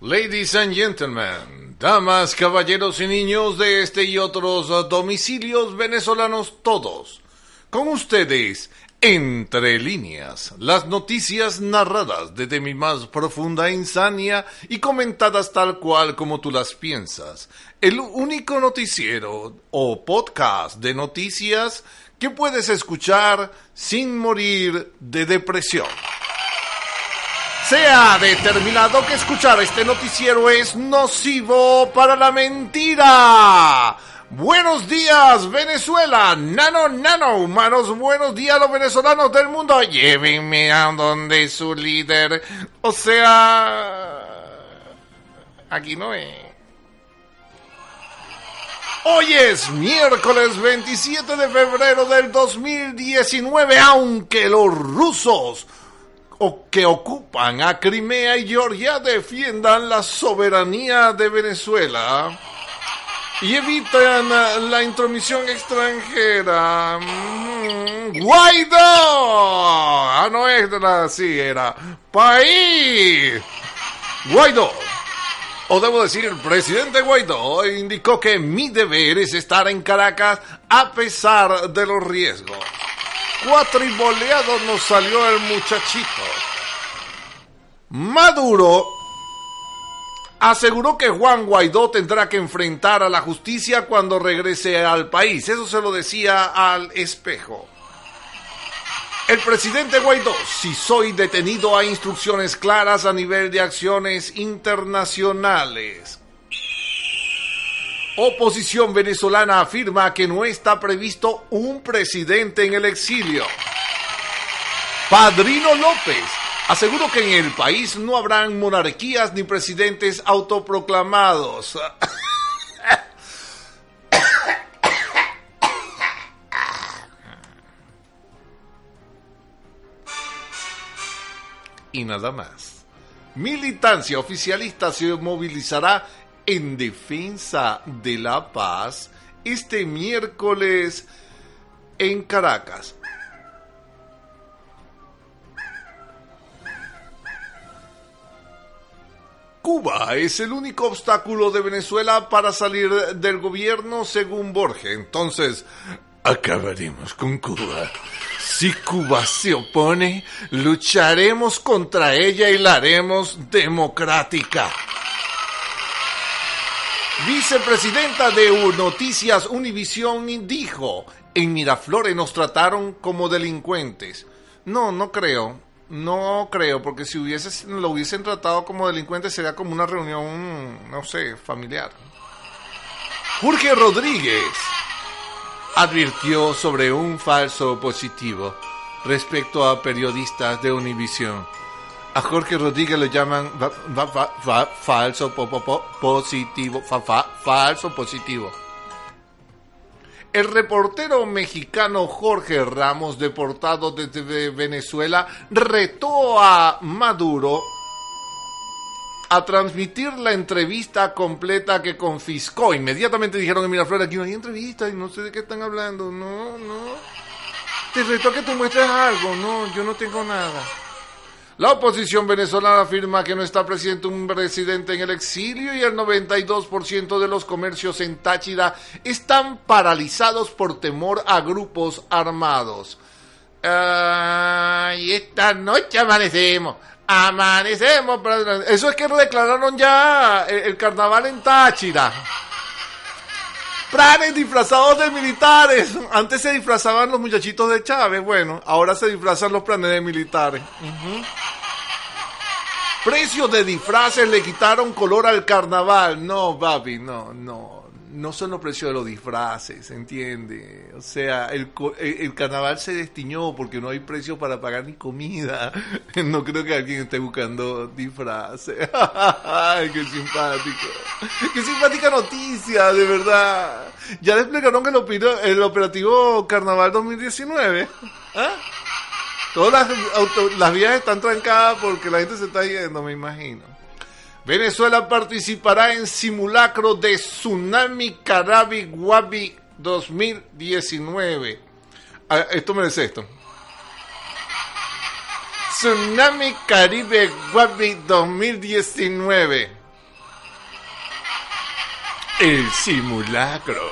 Ladies and gentlemen, damas, caballeros y niños de este y otros domicilios venezolanos todos, con ustedes, entre líneas, las noticias narradas desde mi más profunda insania y comentadas tal cual como tú las piensas, el único noticiero o podcast de noticias que puedes escuchar sin morir de depresión. Se ha determinado que escuchar este noticiero es nocivo para la mentira. Buenos días, Venezuela. Nano, nano, humanos. Buenos días, los venezolanos del mundo. Llévenme a donde su líder. O sea... Aquí no es. Hoy es miércoles 27 de febrero del 2019, aunque los rusos o que ocupan a Crimea y Georgia defiendan la soberanía de Venezuela y evitan la intromisión extranjera. Mm, Guaidó. Ah, no es de la, sí, era país. Guaidó. O debo decir, el presidente Guaidó indicó que mi deber es estar en Caracas a pesar de los riesgos. Cuatro y boleado nos salió el muchachito. Maduro aseguró que Juan Guaidó tendrá que enfrentar a la justicia cuando regrese al país. Eso se lo decía al espejo. El presidente Guaidó, si soy detenido a instrucciones claras a nivel de acciones internacionales. Oposición venezolana afirma que no está previsto un presidente en el exilio. Padrino López aseguró que en el país no habrán monarquías ni presidentes autoproclamados. y nada más. Militancia oficialista se movilizará en defensa de la paz este miércoles en Caracas. Cuba es el único obstáculo de Venezuela para salir del gobierno según Borges. Entonces, acabaremos con Cuba. Si Cuba se opone, lucharemos contra ella y la haremos democrática. Vicepresidenta de Noticias Univisión dijo, en Miraflores nos trataron como delincuentes. No, no creo. No creo, porque si hubiese, lo hubiesen tratado como delincuentes sería como una reunión, no sé, familiar. Jorge Rodríguez advirtió sobre un falso positivo respecto a periodistas de Univisión. A Jorge Rodríguez le llaman falso positivo, falso positivo. El reportero mexicano Jorge Ramos, deportado desde Venezuela, retó a Maduro a transmitir la entrevista completa que confiscó. Inmediatamente dijeron en Miraflores, aquí no hay entrevista y no sé de qué están hablando. No, no. Te reto que tú muestres algo. No, yo no tengo nada. La oposición venezolana afirma que no está presente un presidente en el exilio y el 92% de los comercios en Táchira están paralizados por temor a grupos armados. y esta noche amanecemos. Amanecemos. Eso es que declararon ya el, carnaval en Táchira. Planes disfrazados de militares. Antes se disfrazaban los muchachitos de Chávez. Bueno, ahora se disfrazan los planes de militares. Precios de disfraces le quitaron color al carnaval. No, papi, no, no no son los precios de los disfraces, ¿entiende? O sea, el, el, carnaval se destiñó porque no hay precio para pagar ni comida. No creo que alguien esté buscando disfraces. ¡Ay, qué simpático! ¡Qué simpática noticia, de verdad! Ya le explicaron que el, el operativo Carnaval 2019. ¿Ah? Todas las, las vías están trancadas porque la gente se está yendo, me imagino. Venezuela participará en simulacro de Tsunami Carabi Guabi 2019. Ah, esto merece esto. Tsunami Caribe Guabi 2019. El simulacro.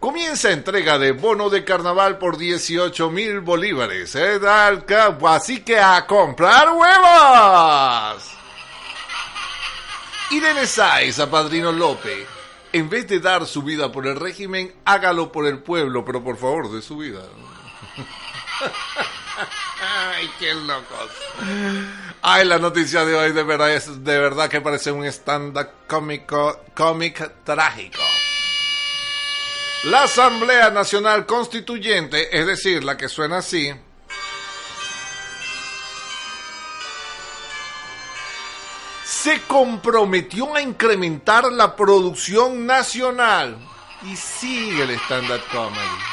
Comienza entrega de bono de carnaval por 18 mil bolívares. ¿eh? Así que a comprar huevos. Irene Sáez a Padrino López. En vez de dar su vida por el régimen, hágalo por el pueblo, pero por favor, de su vida. Ay, qué locos. Ay, la noticia de hoy de verdad es de verdad que parece un stand-up cómico, cómic trágico. La Asamblea Nacional Constituyente, es decir, la que suena así, se comprometió a incrementar la producción nacional. Y sigue el stand-up comedy.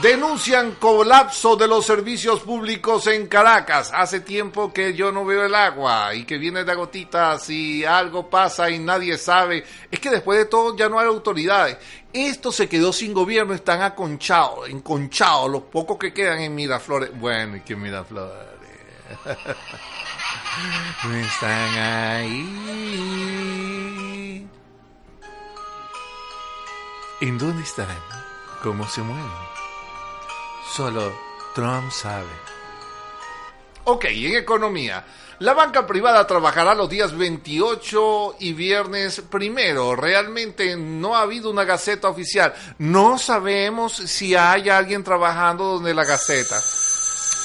Denuncian colapso de los servicios públicos en Caracas. Hace tiempo que yo no veo el agua y que viene de gotitas y algo pasa y nadie sabe. Es que después de todo ya no hay autoridades. Esto se quedó sin gobierno, están aconchados, enconchados, los pocos que quedan en Miraflores. Bueno, ¿y qué Miraflores? No están ahí. ¿En dónde estarán? ¿Cómo se mueven? Solo Trump sabe. Ok, en economía. La banca privada trabajará los días 28 y viernes primero. Realmente no ha habido una gaceta oficial. No sabemos si hay alguien trabajando donde la gaceta.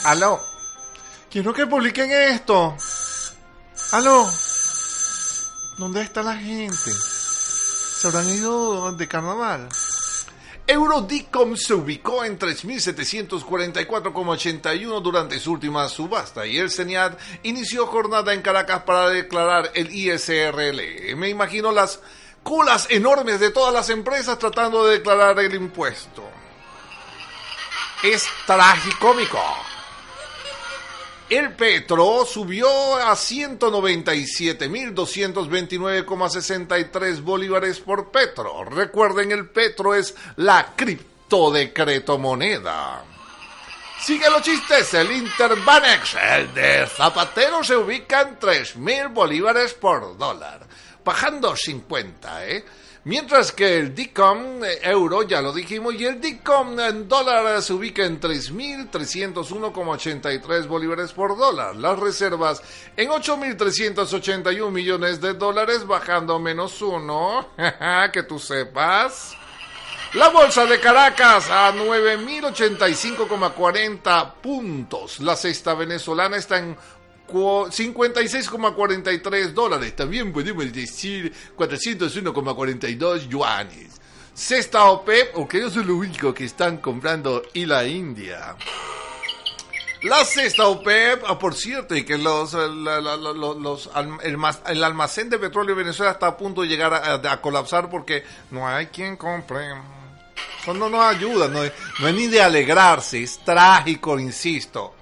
Aló. Quiero que publiquen esto. Aló. ¿Dónde está la gente? ¿Se habrán ido de carnaval? Eurodicom se ubicó en 3.744,81 durante su última subasta y el CENIAT inició jornada en Caracas para declarar el ISRL. Me imagino las colas enormes de todas las empresas tratando de declarar el impuesto. Es tragicómico. El petro subió a 197.229,63 bolívares por petro. Recuerden, el petro es la criptodecretomoneda. Sigue los chistes, el Interbanex, el de Zapatero se ubica en 3.000 bolívares por dólar, bajando 50, ¿eh? Mientras que el DICOM eh, euro, ya lo dijimos, y el DICOM en dólar se ubica en 3.301,83 bolívares por dólar. Las reservas en 8.381 millones de dólares, bajando menos uno, que tú sepas. La bolsa de Caracas a 9.085,40 puntos. La cesta venezolana está en 56,43 dólares. También podemos decir 401,42 yuanes. Cesta OPEP, o que ellos son los únicos que están comprando y la India. La cesta OPEP, ah, por cierto, y que los, los, el, almacén de petróleo de Venezuela está a punto de llegar a, colapsar porque no hay quien compre. Eso no nos ayuda, no, no es ni de alegrarse, es trágico, insisto.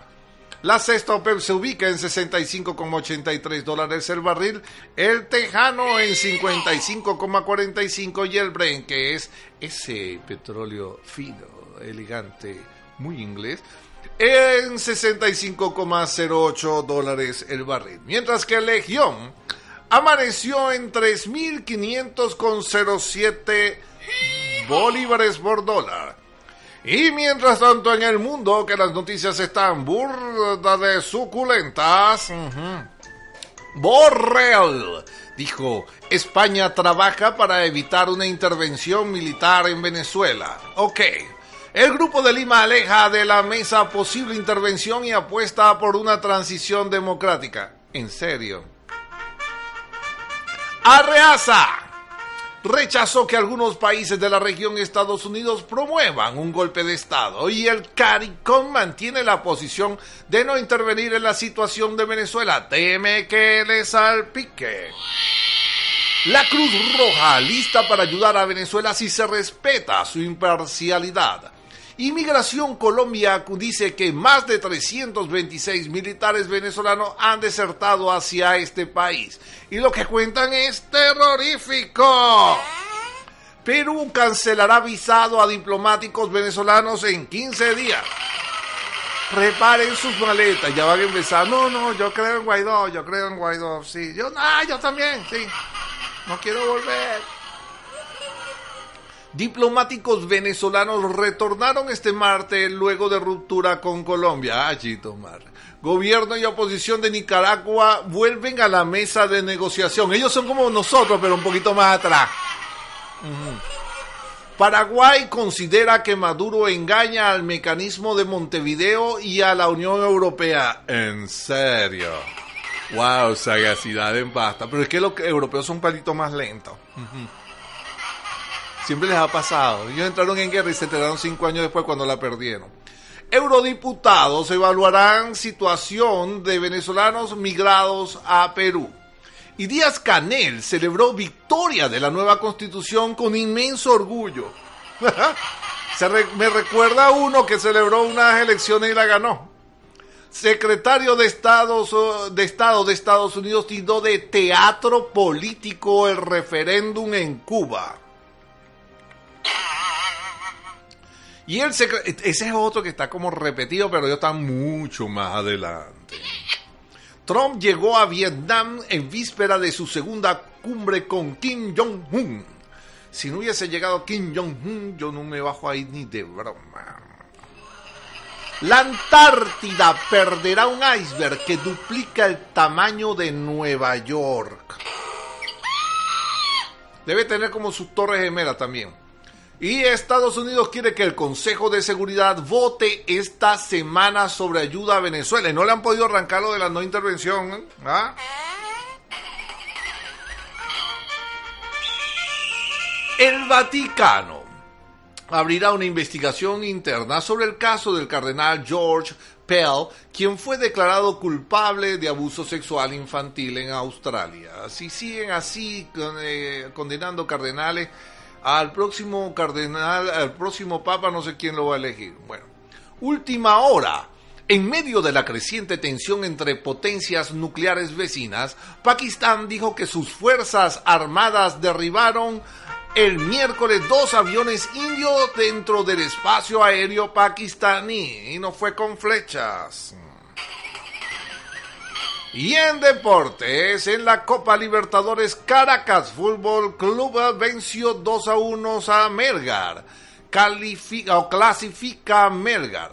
La cesta OPEP se ubica en 65,83 dólares el barril, el tejano en 55,45 y el Brent, que es ese petróleo fino, elegante, muy inglés, en 65,08 dólares el barril. Mientras que Legión amaneció en 3.500,07 bolívares por dólar. Y mientras tanto en el mundo que las noticias están burda de suculentas, Borrell dijo, España trabaja para evitar una intervención militar en Venezuela. Ok. El grupo de Lima aleja de la mesa posible intervención y apuesta por una transición democrática. En serio. Arreaza rechazó que algunos países de la región Estados Unidos promuevan un golpe de Estado y el CARICOM mantiene la posición de no intervenir en la situación de Venezuela. Teme que le salpique. La Cruz Roja lista para ayudar a Venezuela si se respeta su imparcialidad. Inmigración Colombia dice que más de 326 militares venezolanos han desertado hacia este país. Y lo que cuentan es terrorífico. Perú cancelará visado a diplomáticos venezolanos en 15 días. Preparen sus maletas, ya van a empezar. No, no, yo creo en Guaidó, yo creo en Guaidó, sí. Yo, ah, yo también, sí. no quiero volver. Diplomáticos venezolanos retornaron este martes luego de ruptura con Colombia. Allí tomar. Gobierno y oposición de Nicaragua vuelven a la mesa de negociación. Ellos son como nosotros, pero un poquito más atrás. Paraguay considera que Maduro engaña al mecanismo de Montevideo y a la Unión Europea. En serio. Wow, sagacidad en pasta. Pero es que los europeos son un palito más lentos. Siempre les ha pasado. Ellos entraron en guerra y se enteraron cinco años después cuando la perdieron. Eurodiputados evaluarán situación de venezolanos migrados a Perú. Y Díaz Canel celebró victoria de la nueva constitución con inmenso orgullo. me recuerda a uno que celebró unas elecciones y la ganó. Secretario de, Estados, de Estado de Estados Unidos tildó de teatro político el referéndum en Cuba. Y el ese es otro que está como repetido, pero yo está mucho más adelante. Trump llegó a Vietnam en víspera de su segunda cumbre con Kim Jong-un. Si no hubiese llegado Kim Jong-un, yo no me bajo ahí ni de broma. La Antártida perderá un iceberg que duplica el tamaño de Nueva York. Debe tener como sus torres gemelas también. Y Estados Unidos quiere que el Consejo de Seguridad vote esta semana sobre ayuda a Venezuela. Y no le han podido arrancar lo de la no intervención. ¿ah? El Vaticano abrirá una investigación interna sobre el caso del cardenal George Pell, quien fue declarado culpable de abuso sexual infantil en Australia. Si siguen así eh, condenando cardenales, al próximo cardenal, al próximo papa, no sé quién lo va a elegir. Bueno, última hora. En medio de la creciente tensión entre potencias nucleares vecinas, Pakistán dijo que sus fuerzas armadas derribaron el miércoles dos aviones indios dentro del espacio aéreo pakistaní y no fue con flechas. Y en deportes, en la Copa Libertadores, Caracas Fútbol Club venció 2 a 1 a Melgar. Califica o clasifica a Melgar.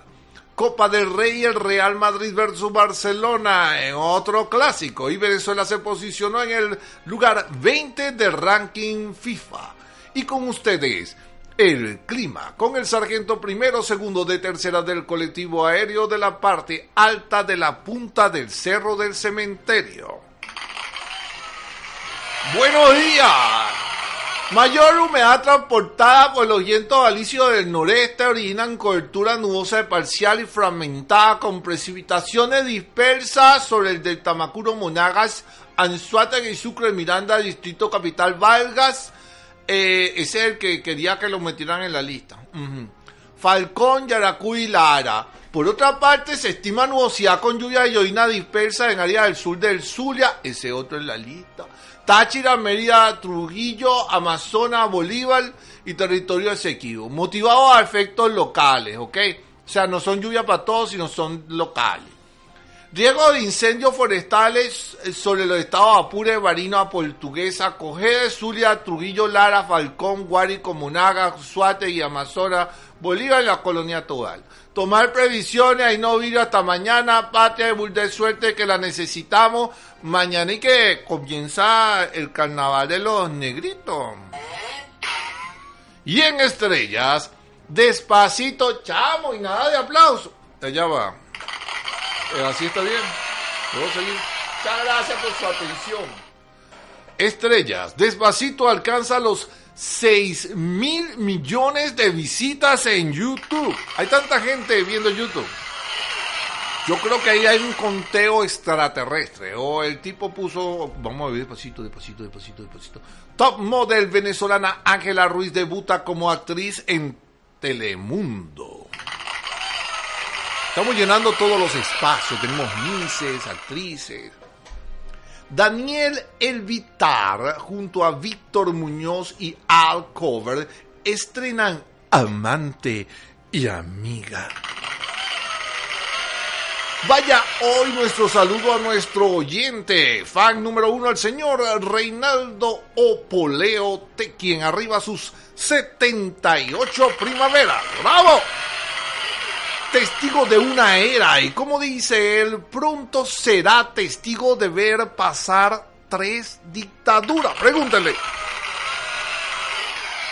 Copa del Rey, el Real Madrid versus Barcelona en otro clásico. Y Venezuela se posicionó en el lugar 20 del ranking FIFA. Y con ustedes, el clima, con el sargento primero, segundo de tercera del colectivo aéreo de la parte alta de la punta del cerro del cementerio. Buenos días. Mayor humedad transportada por los vientos alisios del noreste originan cobertura nubosa parcial y fragmentada con precipitaciones dispersas sobre el del Tamacuro Monagas, Anzuategui y Sucre Miranda, Distrito Capital Vargas, eh, ese es el que quería que lo metieran en la lista. Falcón, Yaracuy y Lara. Por otra parte, se estima nubosidad con lluvia y llovina dispersa en áreas del sur del Zulia, ese otro en la lista. Táchira, Mérida, Trujillo, Amazonas, Bolívar y territorio Esequibo. Motivados a efectos locales, ¿ok? O sea, no son lluvia para todos, sino son locales. Riesgo de incendios forestales eh, sobre los estados Apure, Barino, Portuguesa, Cogede, Zulia, Trujillo, Lara, Falcón, Guárico, Monaga, Suate y Amazonas, Bolívar y la colonia Togal. Tomar previsiones y no vivir hasta mañana, patria de de suerte que la necesitamos. Mañana y que comienza el carnaval de los negritos. Y en estrellas, despacito, chamo, y nada de aplauso. Allá va. Eh, así está bien. ¿Puedo seguir? Muchas gracias por su atención. Estrellas, Despacito alcanza los 6 mil millones de visitas en YouTube. Hay tanta gente viendo YouTube. Yo creo que ahí hay un conteo extraterrestre. O el tipo puso, vamos a ver despacito, despacito, despacito, despacito. Top model venezolana Ángela Ruiz debuta como actriz en Telemundo. Estamos llenando todos los espacios. Tenemos mises, actrices. Daniel Elvitar junto a Víctor Muñoz y Al Cover estrenan Amante y Amiga. Vaya hoy nuestro saludo a nuestro oyente, fan número uno, al señor Reinaldo Opoleo, quien arriba sus 78 primaveras. ¡Bravo! Testigo de una era y como dice él, pronto será testigo de ver pasar tres dictaduras. Pregúntele.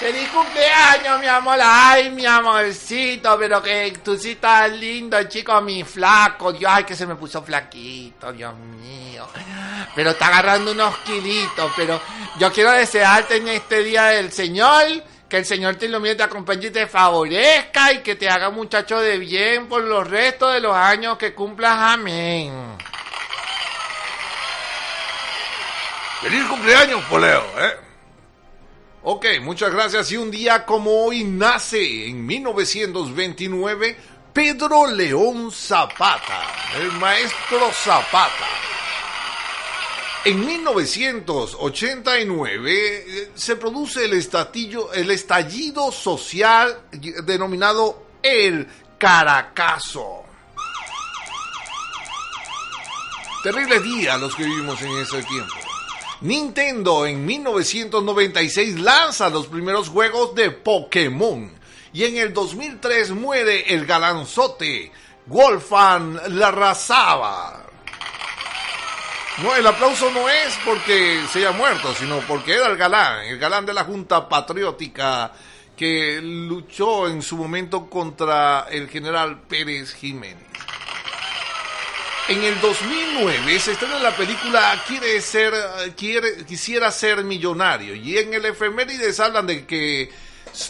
Feliz cumpleaños, mi amor. Ay, mi amorcito, pero que tú sí estás lindo, chico, mi flaco. Dios, ay, que se me puso flaquito, Dios mío. Pero está agarrando unos kilitos, pero yo quiero desearte en este día del Señor que el Señor te ilumine, te acompañe y te favorezca y que te haga muchacho de bien por los restos de los años que cumplas. Amén. Feliz cumpleaños, Poleo, ¿eh? Ok, muchas gracias. Y un día como hoy nace en 1929 Pedro León Zapata, el maestro Zapata. En 1989 eh, se produce el, estallido social denominado el Caracazo. Terribles días los que vivimos en ese tiempo. Nintendo en 1996 lanza los primeros juegos de Pokémon y en el 2003 muere el galanzote Wolfan Larrazaba. No, el aplauso no es porque se haya muerto, sino porque era el galán, el galán de la Junta Patriótica que luchó en su momento contra el general Pérez Jiménez. En el 2009 se estrena la película Quiere ser, quiere, quisiera ser millonario y en el efemérides hablan de que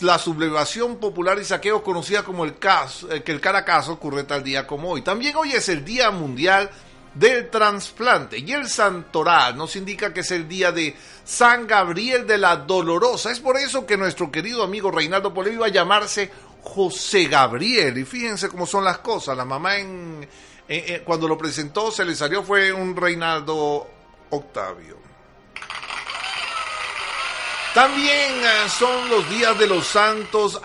la sublevación popular y saqueo conocida como el caso, eh, que el Caracazo ocurre tal día como hoy. También hoy es el Día Mundial del Transplante y el Santoral nos indica que es el día de San Gabriel de la Dolorosa. Es por eso que nuestro querido amigo Reinaldo Poleo iba a llamarse José Gabriel y fíjense cómo son las cosas. La mamá en eh, eh, cuando lo presentó se le salió fue un Reinaldo Octavio. También eh, son los días de los santos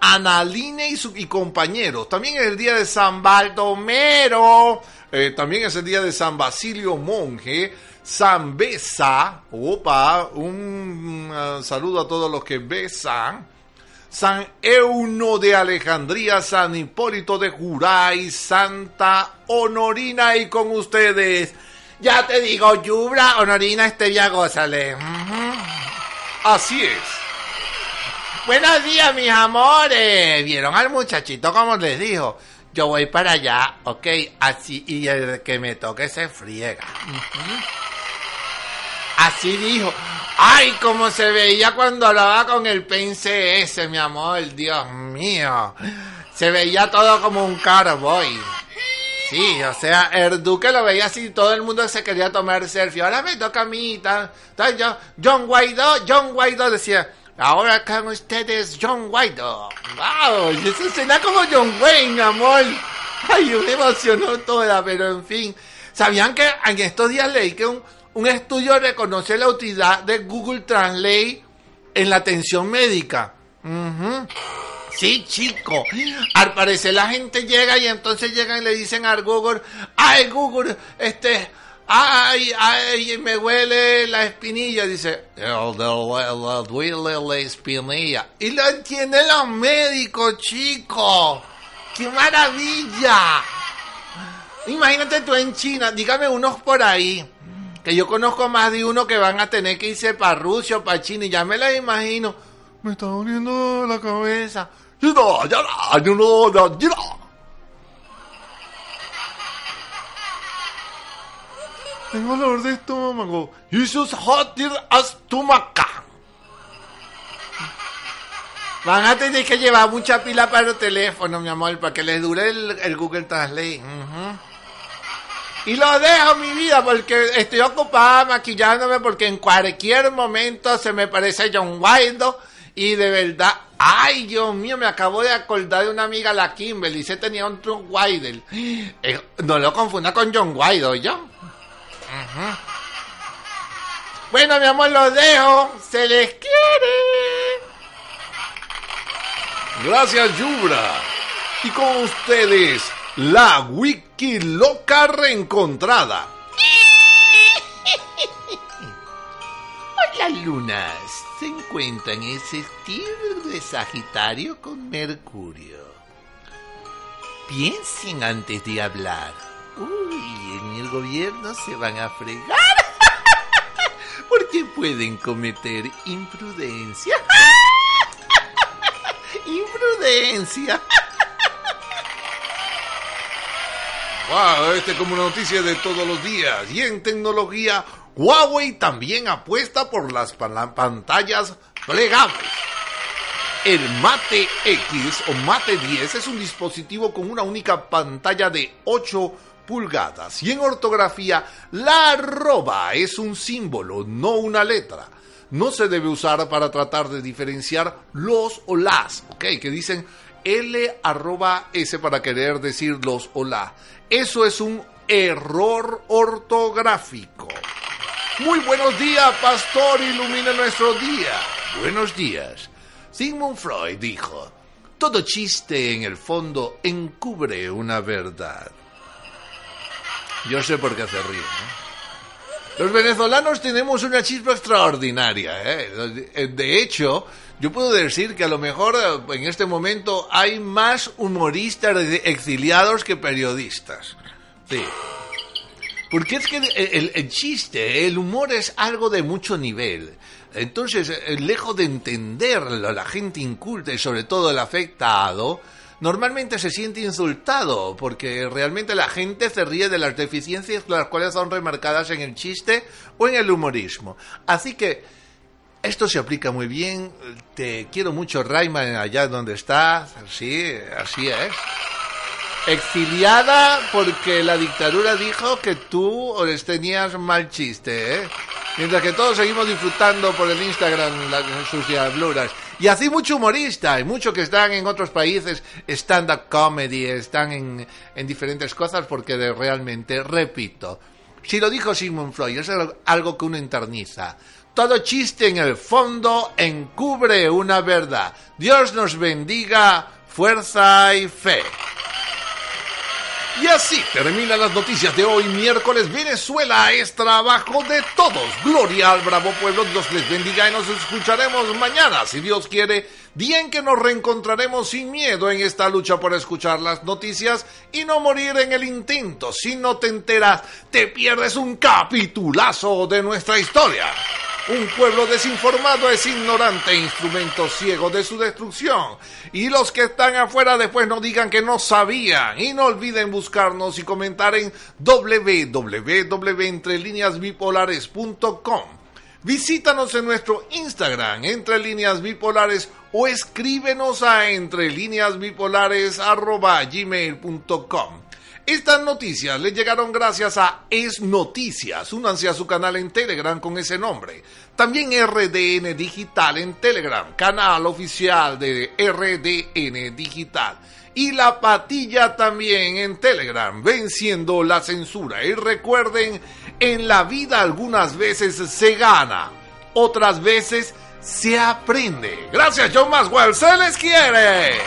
Analine y, su, y compañeros. También es el día de San Baldomero. también es el día de San Basilio Monje. San Besa. Opa, un saludo a todos los que besan. San Euno de Alejandría, San Hipólito de Juray, Santa Honorina y con ustedes. Ya te digo, Yubra, Honorina, Estevia, gózale. Así es. Buenos días, mis amores. ¿Vieron al muchachito como les dijo? Yo voy para allá, ok, así, y el que me toque se friega. Así dijo. Ay, cómo se veía cuando hablaba con el ese, mi amor, Dios mío. Se veía todo como un carboy. Sí, o sea, el duque lo veía así, todo el mundo se quería tomar selfie. Ahora me toca a mí. Entonces yo, John Guaidó, John Guaidó decía, ahora con ustedes John Guaidó. ¡Wow! Y eso suena como John Wayne, amor. Ay, me emocionó toda, pero en fin. ¿Sabían que en estos días leí que un, estudio reconoce la utilidad de Google Translate en la atención médica. Sí, chico. Al parecer la gente llega y entonces llegan y le dicen al Google, ay Google, este, ay, ay, me huele la espinilla. Dice, duele la espinilla. Y lo entienden los médicos, chico. ¡Qué maravilla! Imagínate tú en China, dígame unos por ahí que yo conozco más de uno que van a tener que irse para Rusia o para China y ya me la imagino. Me está doliendo la cabeza. Tengo dolor de estómago. hot estómago. Van a tener que llevar mucha pila para el teléfono, mi amor, para que les dure el, Google Translate. Y lo dejo mi vida porque estoy ocupada maquillándome porque en cualquier momento se me parece John Wildo y de verdad, ay Dios mío, me acabo de acordar de una amiga, la Kimberly, se tenía un John Wilder. Eh, no lo confunda con John Wildo, ¿yo? Bueno, mi amor, lo dejo. Se les quiere. Gracias, Yubra. Y con ustedes, La wiki loca reencontrada. Las lunas se encuentran en estilo de Sagitario con Mercurio. Piensen antes de hablar. Uy, en el gobierno se van a fregar. Porque pueden cometer imprudencia. Imprudencia. Wow, este es como una noticia de todos los días. Y en tecnología, Huawei también apuesta por las pantallas plegables. El Mate X o Mate 10 es un dispositivo con una única pantalla de 8 pulgadas. Y en ortografía, la arroba es un símbolo, no una letra. No se debe usar para tratar de diferenciar los o las, ¿ok? Que dicen L arroba S para querer decir los o la. Eso es un error ortográfico. Muy buenos días, pastor, ilumina nuestro día. Buenos días. Sigmund Freud dijo, todo chiste en el fondo encubre una verdad. Yo sé por qué se ríe. Los venezolanos tenemos una chispa extraordinaria. ¿eh? De hecho, yo puedo decir que a lo mejor eh, en este momento hay más humoristas exiliados que periodistas. Sí. Porque es que el, chiste, el humor es algo de mucho nivel. Entonces, eh, lejos de entenderlo, la gente inculta y sobre todo el afectado, normalmente se siente insultado porque realmente la gente se ríe de las deficiencias las cuales son remarcadas en el chiste o en el humorismo. Así que esto se aplica muy bien. Te quiero mucho, Rayman, allá donde estás. Sí, así es. Exiliada porque la dictadura dijo que tú les tenías mal chiste, ¿eh? Mientras que todos seguimos disfrutando por el Instagram las, sus diabluras. Y así mucho humorista, hay muchos que están en otros países, stand-up comedy, están en, en diferentes cosas porque realmente, repito, si lo dijo Sigmund Freud, es algo que uno interniza. Todo chiste en el fondo encubre una verdad. Dios nos bendiga, fuerza y fe. Y así terminan las noticias de hoy, miércoles. Venezuela es trabajo de todos. Gloria al bravo pueblo. Dios les bendiga y nos escucharemos mañana, si Dios quiere. Día en que nos reencontraremos sin miedo en esta lucha por escuchar las noticias y no morir en el intento. Si no te enteras, te pierdes un capitulazo de nuestra historia. Un pueblo desinformado es ignorante e instrumento ciego de su destrucción. Y los que están afuera después no digan que no sabían. Y no olviden buscarnos y comentar en www.entrelineasbipolares.com. Visítanos en nuestro Instagram, Entre Líneas Bipolares, o escríbenos a entrelineasbipolares.gmail.com. Estas noticias le llegaron gracias a Es Noticias. Únanse a su canal en Telegram con ese nombre. También RDN Digital en Telegram, canal oficial de RDN Digital. Y la patilla también en Telegram, venciendo la censura. Y recuerden, en la vida algunas veces se gana, otras veces se aprende. Gracias, John Maswell. Se les quiere.